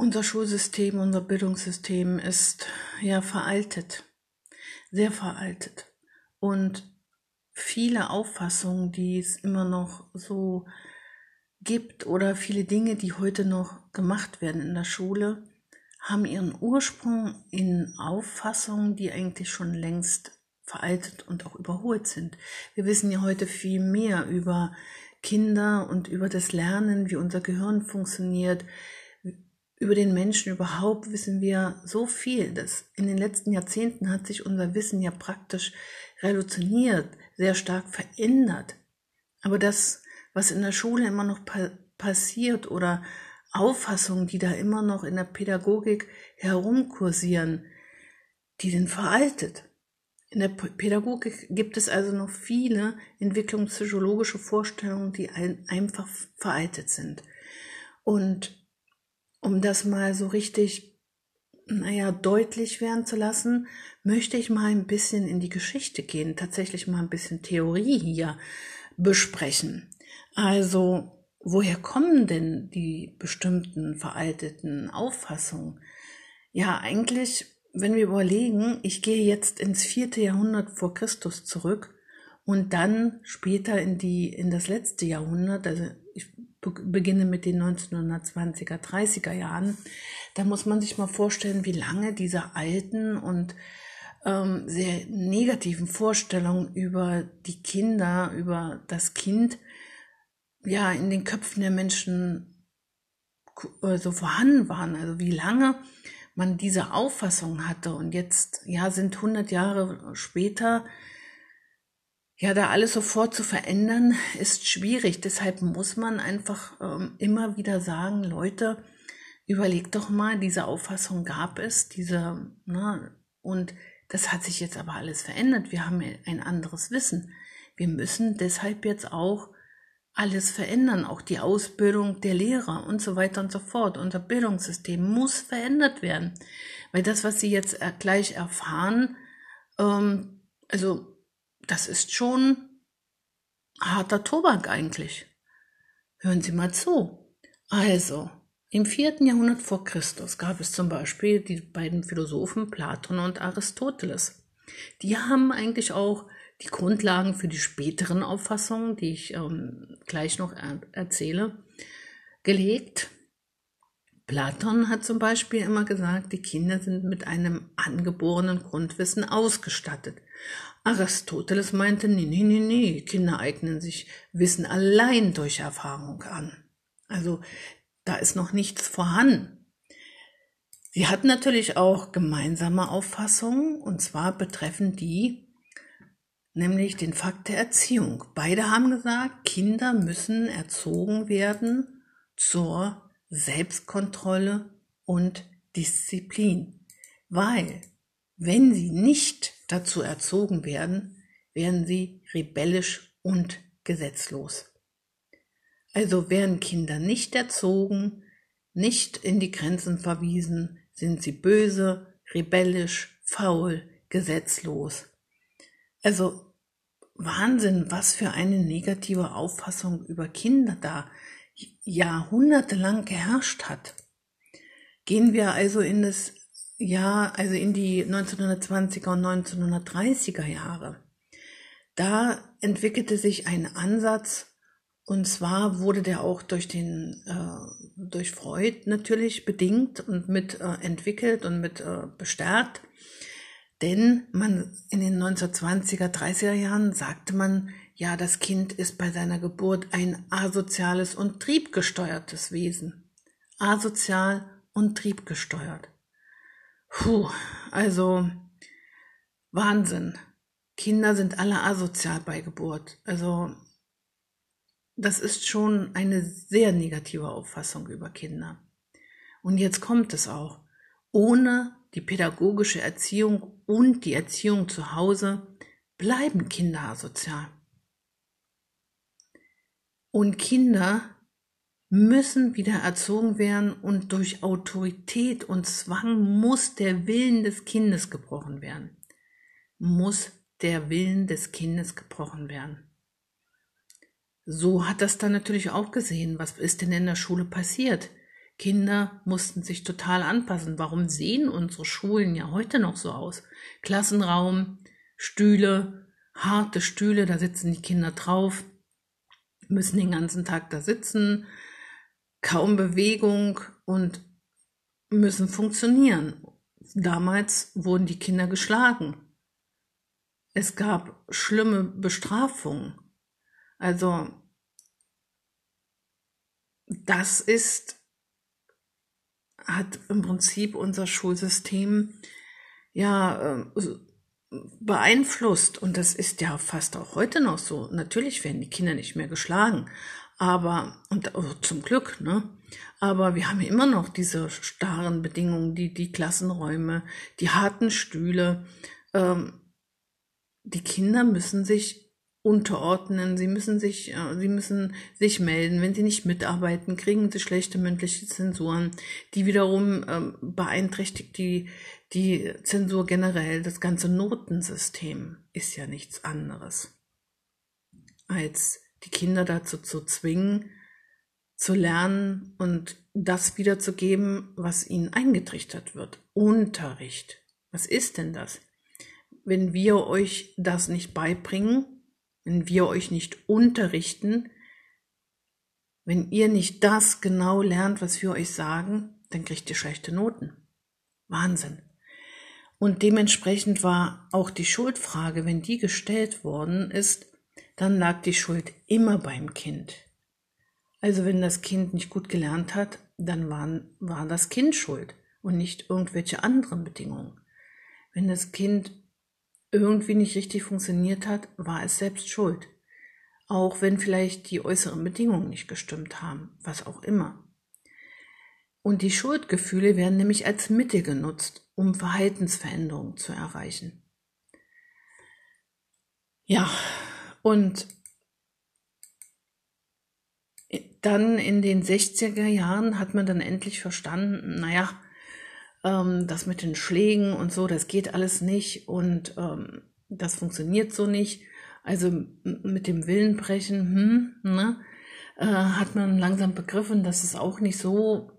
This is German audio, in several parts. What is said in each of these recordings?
Unser Schulsystem, unser Bildungssystem ist ja veraltet, sehr veraltet. Und viele Auffassungen, die es immer noch so gibt oder viele Dinge, die heute noch gemacht werden in der Schule, haben ihren Ursprung in Auffassungen, die eigentlich schon längst veraltet und auch überholt sind. Wir wissen ja heute viel mehr über Kinder und über das Lernen, wie unser Gehirn funktioniert. Über den Menschen überhaupt wissen wir so viel, dass in den letzten Jahrzehnten hat sich unser Wissen ja praktisch revolutioniert, sehr stark verändert. Aber das, was in der Schule immer noch pa passiert oder Auffassungen, die da immer noch in der Pädagogik herumkursieren, die sind veraltet. In der Pädagogik gibt es also noch viele entwicklungspsychologische Vorstellungen, die einfach veraltet sind. Und um das mal so richtig, naja, deutlich werden zu lassen, möchte ich mal ein bisschen in die Geschichte gehen, tatsächlich mal ein bisschen Theorie hier besprechen. Also, woher kommen denn die bestimmten veralteten Auffassungen? Ja, eigentlich wenn wir überlegen, ich gehe jetzt ins vierte Jahrhundert vor Christus zurück und dann später in die, in das letzte Jahrhundert, also ich beginne mit den 1920er, 30er Jahren, da muss man sich mal vorstellen, wie lange diese alten und ähm, sehr negativen Vorstellungen über die Kinder, über das Kind, ja, in den Köpfen der Menschen äh, so vorhanden waren. Also wie lange man diese Auffassung hatte und jetzt, ja, sind 100 Jahre später, ja, da alles sofort zu verändern, ist schwierig. Deshalb muss man einfach ähm, immer wieder sagen, Leute, überlegt doch mal, diese Auffassung gab es, diese, ne, und das hat sich jetzt aber alles verändert. Wir haben ein anderes Wissen. Wir müssen deshalb jetzt auch alles verändern, auch die Ausbildung der Lehrer und so weiter und so fort. Unser Bildungssystem muss verändert werden, weil das, was Sie jetzt gleich erfahren, ähm, also das ist schon harter Tobak eigentlich. Hören Sie mal zu. Also, im vierten Jahrhundert vor Christus gab es zum Beispiel die beiden Philosophen Platon und Aristoteles. Die haben eigentlich auch die Grundlagen für die späteren Auffassungen, die ich ähm, gleich noch er erzähle, gelegt. Platon hat zum Beispiel immer gesagt, die Kinder sind mit einem angeborenen Grundwissen ausgestattet. Aristoteles meinte, nee, nee, nee, nee, Kinder eignen sich Wissen allein durch Erfahrung an. Also da ist noch nichts vorhanden. Sie hatten natürlich auch gemeinsame Auffassungen, und zwar betreffen die nämlich den Fakt der Erziehung. Beide haben gesagt, Kinder müssen erzogen werden zur Selbstkontrolle und Disziplin, weil wenn sie nicht dazu erzogen werden, werden sie rebellisch und gesetzlos. Also werden Kinder nicht erzogen, nicht in die Grenzen verwiesen, sind sie böse, rebellisch, faul, gesetzlos. Also Wahnsinn, was für eine negative Auffassung über Kinder da jahrhundertelang geherrscht hat. Gehen wir also in das Jahr, also in die 1920er und 1930er Jahre. Da entwickelte sich ein Ansatz, und zwar wurde der auch durch den, äh, durch Freud natürlich bedingt und mit äh, entwickelt und mit äh, bestärkt, denn man in den 1920er, 30er Jahren sagte man, ja, das Kind ist bei seiner Geburt ein asoziales und triebgesteuertes Wesen. Asozial und triebgesteuert. Puh, also Wahnsinn. Kinder sind alle asozial bei Geburt. Also das ist schon eine sehr negative Auffassung über Kinder. Und jetzt kommt es auch. Ohne die pädagogische Erziehung und die Erziehung zu Hause bleiben Kinder asozial. Und Kinder müssen wieder erzogen werden und durch Autorität und Zwang muss der Willen des Kindes gebrochen werden. Muss der Willen des Kindes gebrochen werden. So hat das dann natürlich auch gesehen. Was ist denn in der Schule passiert? Kinder mussten sich total anpassen. Warum sehen unsere Schulen ja heute noch so aus? Klassenraum, Stühle, harte Stühle, da sitzen die Kinder drauf, müssen den ganzen Tag da sitzen, kaum Bewegung und müssen funktionieren. Damals wurden die Kinder geschlagen. Es gab schlimme Bestrafungen. Also das ist, hat im Prinzip unser Schulsystem ja äh, beeinflusst. Und das ist ja fast auch heute noch so. Natürlich werden die Kinder nicht mehr geschlagen. Aber, und oh, zum Glück, ne? Aber wir haben ja immer noch diese starren Bedingungen, die, die Klassenräume, die harten Stühle. Ähm, die Kinder müssen sich unterordnen, sie müssen sich, äh, sie müssen sich melden. Wenn sie nicht mitarbeiten, kriegen sie schlechte mündliche Zensuren, die wiederum ähm, beeinträchtigt die, die Zensur generell. Das ganze Notensystem ist ja nichts anderes, als die Kinder dazu zu zwingen, zu lernen und das wiederzugeben, was ihnen eingetrichtert wird. Unterricht. Was ist denn das? Wenn wir euch das nicht beibringen, wenn wir euch nicht unterrichten, wenn ihr nicht das genau lernt, was wir euch sagen, dann kriegt ihr schlechte Noten. Wahnsinn. Und dementsprechend war auch die Schuldfrage, wenn die gestellt worden ist, dann lag die Schuld immer beim Kind. Also wenn das Kind nicht gut gelernt hat, dann waren, war das Kind schuld und nicht irgendwelche anderen Bedingungen. Wenn das Kind irgendwie nicht richtig funktioniert hat, war es selbst schuld. Auch wenn vielleicht die äußeren Bedingungen nicht gestimmt haben, was auch immer. Und die Schuldgefühle werden nämlich als Mittel genutzt, um Verhaltensveränderungen zu erreichen. Ja, und dann in den 60er Jahren hat man dann endlich verstanden, naja, ähm, das mit den Schlägen und so, das geht alles nicht und ähm, das funktioniert so nicht. Also mit dem Willenbrechen, hm, ne, äh, hat man langsam begriffen, dass es auch nicht so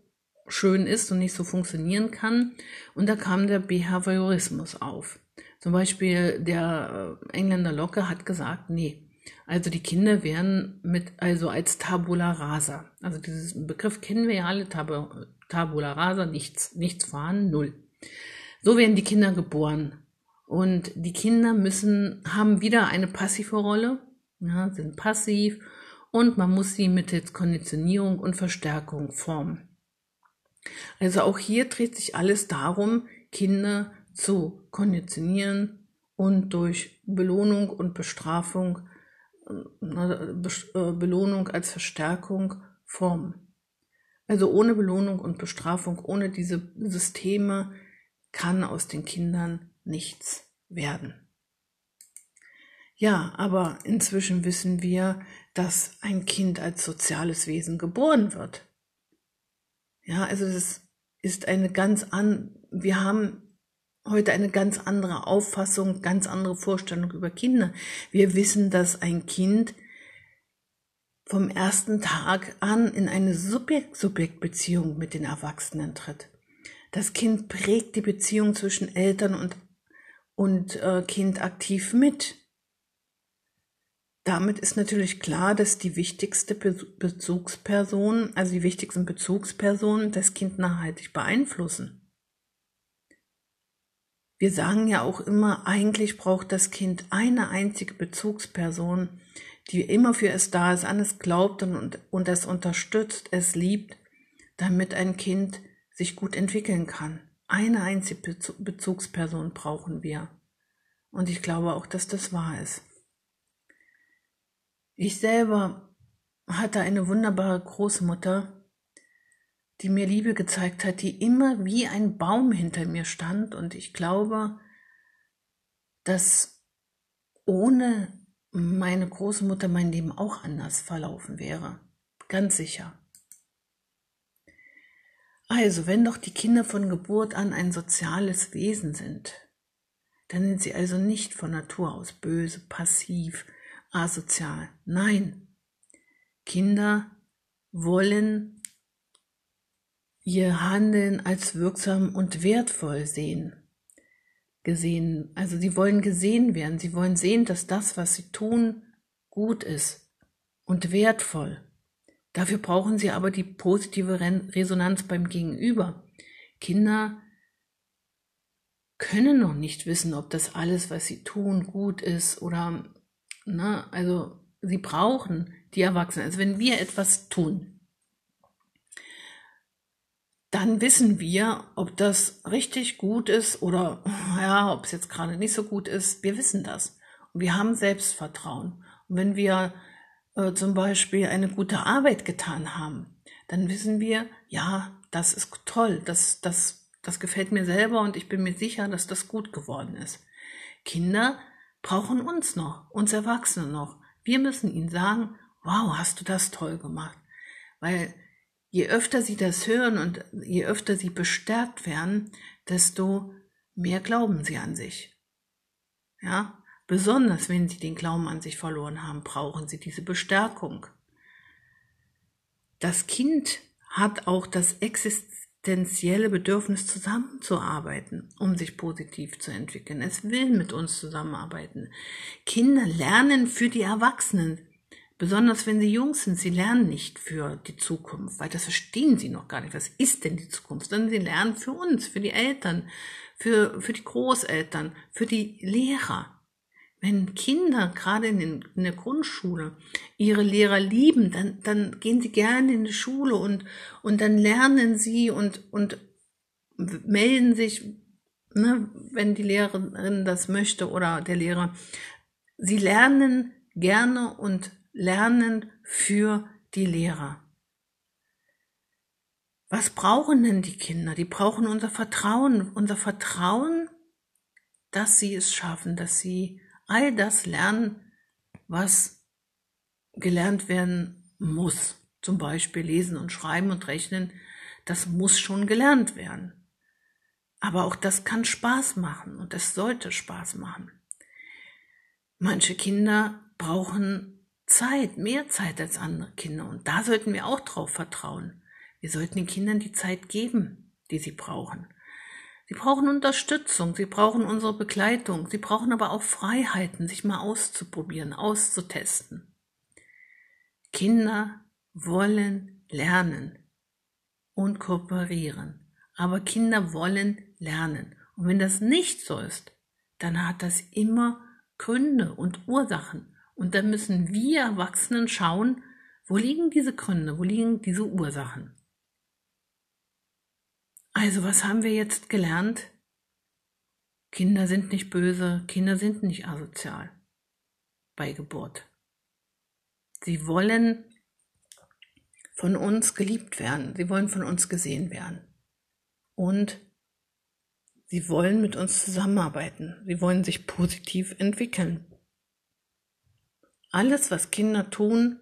schön ist und nicht so funktionieren kann. Und da kam der Behaviorismus auf. Zum Beispiel der äh, Engländer Locke hat gesagt, nee, also die Kinder werden mit, also als Tabula rasa. Also diesen Begriff kennen wir ja alle, Tab Tabula rasa, nichts, nichts fahren, null. So werden die Kinder geboren. Und die Kinder müssen, haben wieder eine passive Rolle, ja, sind passiv und man muss sie mittels Konditionierung und Verstärkung formen. Also auch hier dreht sich alles darum, Kinder zu konditionieren und durch Belohnung und Bestrafung äh, Belohnung als Verstärkung formen. Also ohne Belohnung und Bestrafung, ohne diese Systeme kann aus den Kindern nichts werden. Ja, aber inzwischen wissen wir, dass ein Kind als soziales Wesen geboren wird. Ja, also das ist eine ganz an, wir haben heute eine ganz andere Auffassung, ganz andere Vorstellung über Kinder. Wir wissen, dass ein Kind vom ersten Tag an in eine Subjekt-Subjekt-Beziehung mit den Erwachsenen tritt. Das Kind prägt die Beziehung zwischen Eltern und, und äh, Kind aktiv mit. Damit ist natürlich klar, dass die wichtigste Bezugsperson, also die wichtigsten Bezugspersonen das Kind nachhaltig beeinflussen. Wir sagen ja auch immer, eigentlich braucht das Kind eine einzige Bezugsperson, die immer für es da ist, an es glaubt und, und es unterstützt, es liebt, damit ein Kind sich gut entwickeln kann. Eine einzige Bezugsperson brauchen wir. Und ich glaube auch, dass das wahr ist. Ich selber hatte eine wunderbare Großmutter, die mir Liebe gezeigt hat, die immer wie ein Baum hinter mir stand. Und ich glaube, dass ohne meine Großmutter mein Leben auch anders verlaufen wäre. Ganz sicher. Also, wenn doch die Kinder von Geburt an ein soziales Wesen sind, dann sind sie also nicht von Natur aus böse, passiv, asozial. Nein, Kinder wollen ihr Handeln als wirksam und wertvoll sehen. Gesehen, also sie wollen gesehen werden, sie wollen sehen, dass das, was sie tun, gut ist und wertvoll. Dafür brauchen sie aber die positive Resonanz beim Gegenüber. Kinder können noch nicht wissen, ob das alles, was sie tun, gut ist oder, ne, also sie brauchen die Erwachsenen. Also wenn wir etwas tun, dann wissen wir, ob das richtig gut ist oder ja, ob es jetzt gerade nicht so gut ist. Wir wissen das. Und wir haben Selbstvertrauen. Und wenn wir äh, zum Beispiel eine gute Arbeit getan haben, dann wissen wir, ja, das ist toll, das, das, das gefällt mir selber und ich bin mir sicher, dass das gut geworden ist. Kinder brauchen uns noch, uns Erwachsene noch. Wir müssen ihnen sagen, wow, hast du das toll gemacht. Weil je öfter sie das hören und je öfter sie bestärkt werden, desto mehr glauben sie an sich. Ja, besonders wenn sie den Glauben an sich verloren haben, brauchen sie diese Bestärkung. Das Kind hat auch das existenzielle Bedürfnis zusammenzuarbeiten, um sich positiv zu entwickeln. Es will mit uns zusammenarbeiten. Kinder lernen für die Erwachsenen, Besonders wenn sie jung sind, sie lernen nicht für die Zukunft, weil das verstehen sie noch gar nicht. Was ist denn die Zukunft? Sondern sie lernen für uns, für die Eltern, für, für die Großeltern, für die Lehrer. Wenn Kinder gerade in, den, in der Grundschule ihre Lehrer lieben, dann, dann gehen sie gerne in die Schule und, und dann lernen sie und, und melden sich, ne, wenn die Lehrerin das möchte oder der Lehrer. Sie lernen gerne und Lernen für die Lehrer. Was brauchen denn die Kinder? Die brauchen unser Vertrauen, unser Vertrauen, dass sie es schaffen, dass sie all das lernen, was gelernt werden muss. Zum Beispiel lesen und schreiben und rechnen, das muss schon gelernt werden. Aber auch das kann Spaß machen und es sollte Spaß machen. Manche Kinder brauchen Zeit, mehr Zeit als andere Kinder. Und da sollten wir auch drauf vertrauen. Wir sollten den Kindern die Zeit geben, die sie brauchen. Sie brauchen Unterstützung, sie brauchen unsere Begleitung, sie brauchen aber auch Freiheiten, sich mal auszuprobieren, auszutesten. Kinder wollen lernen und kooperieren, aber Kinder wollen lernen. Und wenn das nicht so ist, dann hat das immer Gründe und Ursachen. Und dann müssen wir Erwachsenen schauen, wo liegen diese Gründe, wo liegen diese Ursachen. Also was haben wir jetzt gelernt? Kinder sind nicht böse, Kinder sind nicht asozial bei Geburt. Sie wollen von uns geliebt werden, sie wollen von uns gesehen werden. Und sie wollen mit uns zusammenarbeiten, sie wollen sich positiv entwickeln. Alles, was Kinder tun,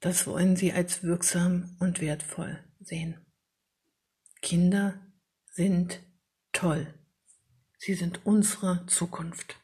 das wollen sie als wirksam und wertvoll sehen. Kinder sind toll. Sie sind unsere Zukunft.